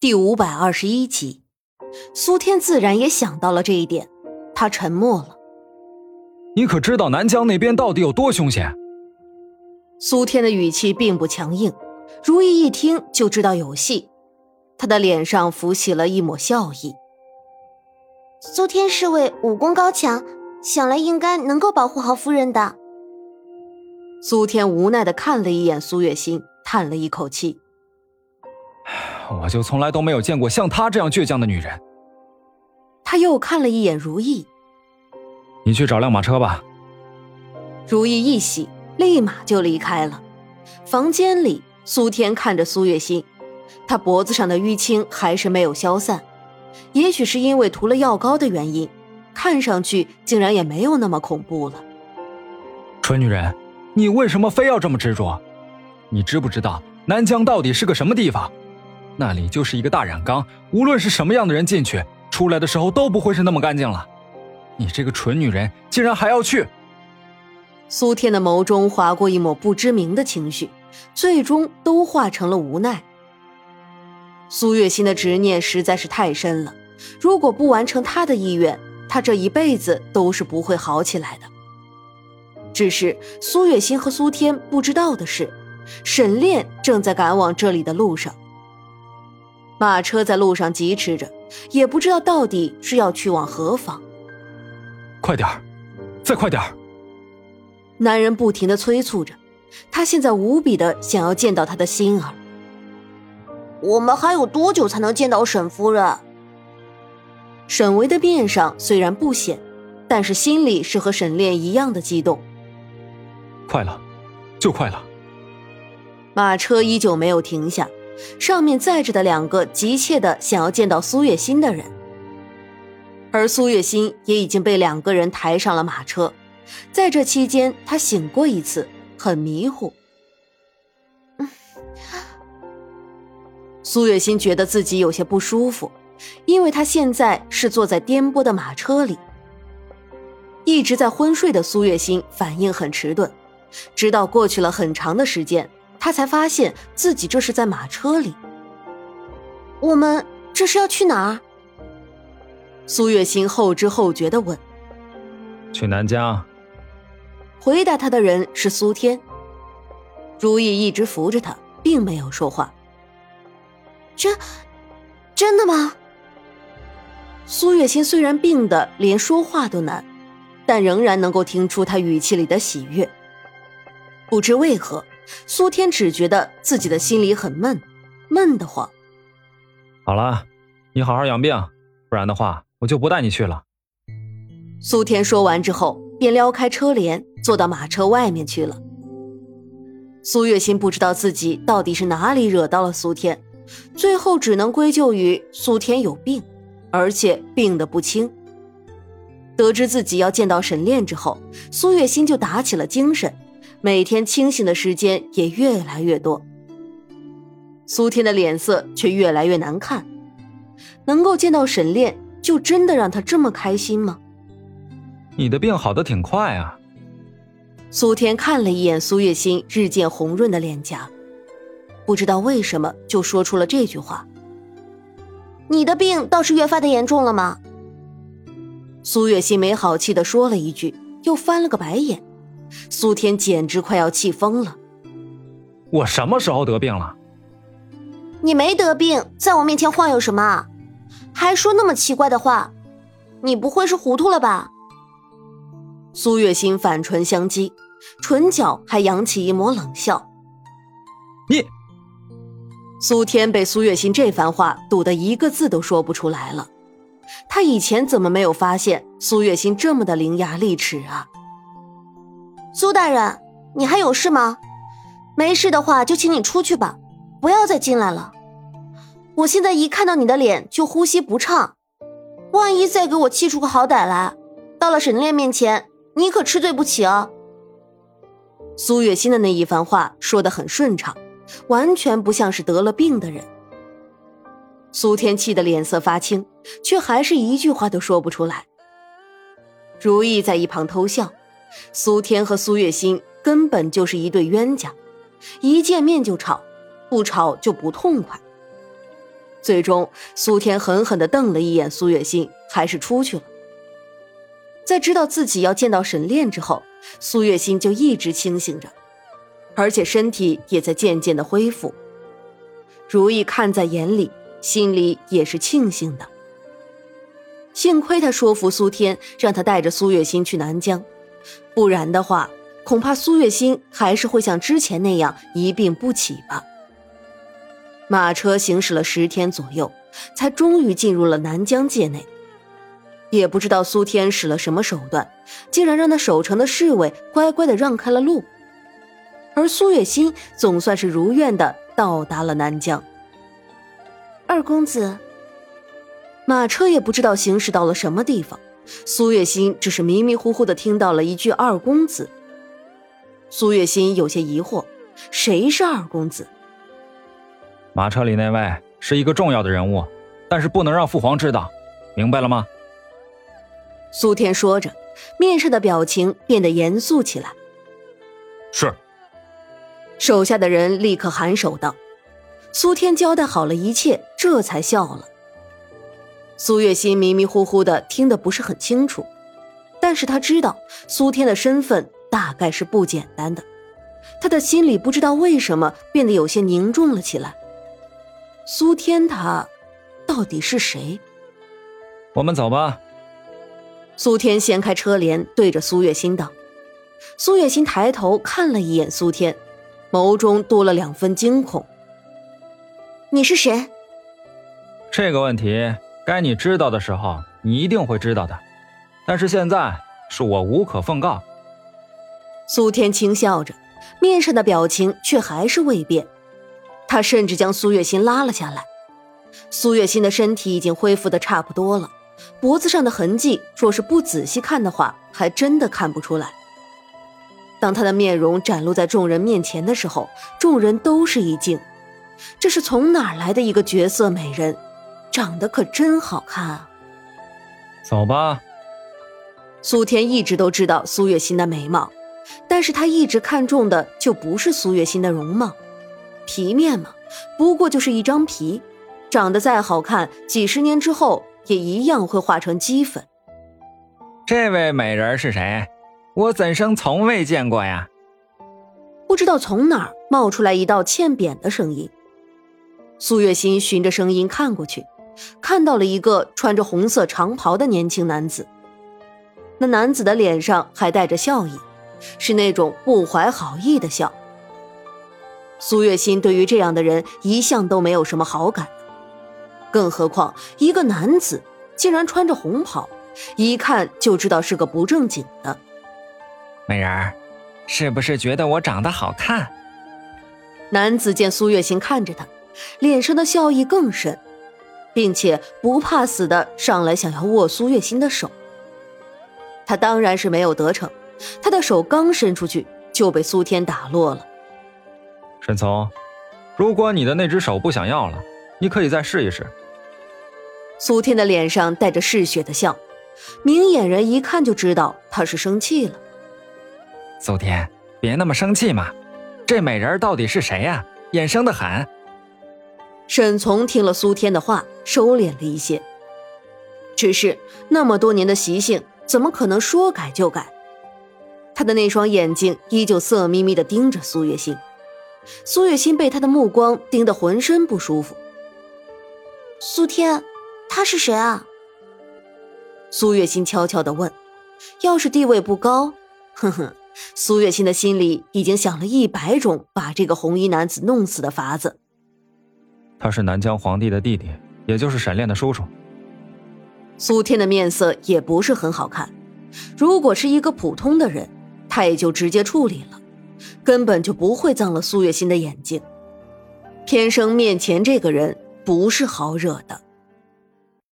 第五百二十一集，苏天自然也想到了这一点，他沉默了。你可知道南疆那边到底有多凶险？苏天的语气并不强硬，如意一听就知道有戏，他的脸上浮起了一抹笑意。苏天侍卫武功高强，想来应该能够保护好夫人的。苏天无奈的看了一眼苏月心，叹了一口气。我就从来都没有见过像她这样倔强的女人。他又看了一眼如意，你去找辆马车吧。如意一喜，立马就离开了。房间里，苏天看着苏月心，他脖子上的淤青还是没有消散，也许是因为涂了药膏的原因，看上去竟然也没有那么恐怖了。蠢女人，你为什么非要这么执着？你知不知道南疆到底是个什么地方？那里就是一个大染缸，无论是什么样的人进去，出来的时候都不会是那么干净了。你这个蠢女人，竟然还要去！苏天的眸中划过一抹不知名的情绪，最终都化成了无奈。苏月心的执念实在是太深了，如果不完成他的意愿，他这一辈子都是不会好起来的。只是苏月心和苏天不知道的是，沈炼正在赶往这里的路上。马车在路上疾驰着，也不知道到底是要去往何方。快点儿，再快点儿！男人不停的催促着，他现在无比的想要见到他的心儿。我们还有多久才能见到沈夫人？沈维的面上虽然不显，但是心里是和沈炼一样的激动。快了，就快了。马车依旧没有停下。上面载着的两个急切的想要见到苏月心的人，而苏月心也已经被两个人抬上了马车。在这期间，他醒过一次，很迷糊。苏月心觉得自己有些不舒服，因为他现在是坐在颠簸的马车里。一直在昏睡的苏月心反应很迟钝，直到过去了很长的时间。他才发现自己这是在马车里。我们这是要去哪儿？苏月心后知后觉的问。去南疆。回答他的人是苏天。如意一直扶着他，并没有说话。真，真的吗？苏月心虽然病得连说话都难，但仍然能够听出他语气里的喜悦。不知为何。苏天只觉得自己的心里很闷，闷得慌。好了，你好好养病，不然的话我就不带你去了。苏天说完之后，便撩开车帘，坐到马车外面去了。苏月心不知道自己到底是哪里惹到了苏天，最后只能归咎于苏天有病，而且病得不轻。得知自己要见到沈炼之后，苏月心就打起了精神。每天清醒的时间也越来越多，苏天的脸色却越来越难看。能够见到沈炼，就真的让他这么开心吗？你的病好的挺快啊。苏天看了一眼苏月心日渐红润的脸颊，不知道为什么就说出了这句话：“你的病倒是越发的严重了吗？”苏月心没好气的说了一句，又翻了个白眼。苏天简直快要气疯了。我什么时候得病了？你没得病，在我面前晃悠什么？还说那么奇怪的话？你不会是糊涂了吧？苏月心反唇相讥，唇角还扬起一抹冷笑。你，苏天被苏月心这番话堵得一个字都说不出来了。他以前怎么没有发现苏月心这么的伶牙俐齿啊？苏大人，你还有事吗？没事的话就请你出去吧，不要再进来了。我现在一看到你的脸就呼吸不畅，万一再给我气出个好歹来，到了沈炼面前，你可吃罪不起哦。苏月心的那一番话说的很顺畅，完全不像是得了病的人。苏天气的脸色发青，却还是一句话都说不出来。如意在一旁偷笑。苏天和苏月心根本就是一对冤家，一见面就吵，不吵就不痛快。最终，苏天狠狠地瞪了一眼苏月心，还是出去了。在知道自己要见到沈炼之后，苏月心就一直清醒着，而且身体也在渐渐的恢复。如意看在眼里，心里也是庆幸的。幸亏他说服苏天，让他带着苏月心去南疆，不然的话，恐怕苏月心还是会像之前那样一病不起吧。马车行驶了十天左右，才终于进入了南疆界内。也不知道苏天使了什么手段，竟然让那守城的侍卫乖乖的让开了路，而苏月心总算是如愿的到达了南疆。二公子，马车也不知道行驶到了什么地方，苏月心只是迷迷糊糊的听到了一句“二公子”。苏月心有些疑惑，谁是二公子？马车里那位是一个重要的人物，但是不能让父皇知道，明白了吗？苏天说着，面上的表情变得严肃起来。是。手下的人立刻颔首道：“苏天交代好了一切，这才笑了。”苏月心迷迷糊糊的听得不是很清楚，但是他知道苏天的身份大概是不简单的，他的心里不知道为什么变得有些凝重了起来。苏天他，到底是谁？我们走吧。苏天掀开车帘，对着苏月心道：“苏月心抬头看了一眼苏天，眸中多了两分惊恐。你是谁？这个问题该你知道的时候，你一定会知道的。但是现在是我无可奉告。”苏天轻笑着，面上的表情却还是未变。他甚至将苏月心拉了下来。苏月心的身体已经恢复的差不多了。脖子上的痕迹，若是不仔细看的话，还真的看不出来。当他的面容展露在众人面前的时候，众人都是一惊。这是从哪来的一个绝色美人？长得可真好看啊！走吧。苏天一直都知道苏月心的美貌，但是他一直看中的就不是苏月心的容貌。皮面嘛，不过就是一张皮，长得再好看，几十年之后。也一样会化成齑粉。这位美人是谁？我怎生从未见过呀？不知道从哪儿冒出来一道欠扁的声音。苏月心循着声音看过去，看到了一个穿着红色长袍的年轻男子。那男子的脸上还带着笑意，是那种不怀好意的笑。苏月心对于这样的人一向都没有什么好感。更何况，一个男子竟然穿着红袍，一看就知道是个不正经的。美人儿，是不是觉得我长得好看？男子见苏月心看着他，脸上的笑意更深，并且不怕死的上来想要握苏月心的手。他当然是没有得逞，他的手刚伸出去就被苏天打落了。沈从，如果你的那只手不想要了，你可以再试一试。苏天的脸上带着嗜血的笑，明眼人一看就知道他是生气了。苏天，别那么生气嘛，这美人到底是谁呀？眼生的很。沈从听了苏天的话，收敛了一些。只是那么多年的习性，怎么可能说改就改？他的那双眼睛依旧色眯眯的盯着苏月心，苏月心被他的目光盯得浑身不舒服。苏天。他是谁啊？苏月心悄悄的问。要是地位不高，哼哼，苏月心的心里已经想了一百种把这个红衣男子弄死的法子。他是南疆皇帝的弟弟，也就是沈炼的叔叔。苏天的面色也不是很好看。如果是一个普通的人，他也就直接处理了，根本就不会脏了苏月心的眼睛。偏生面前这个人不是好惹的。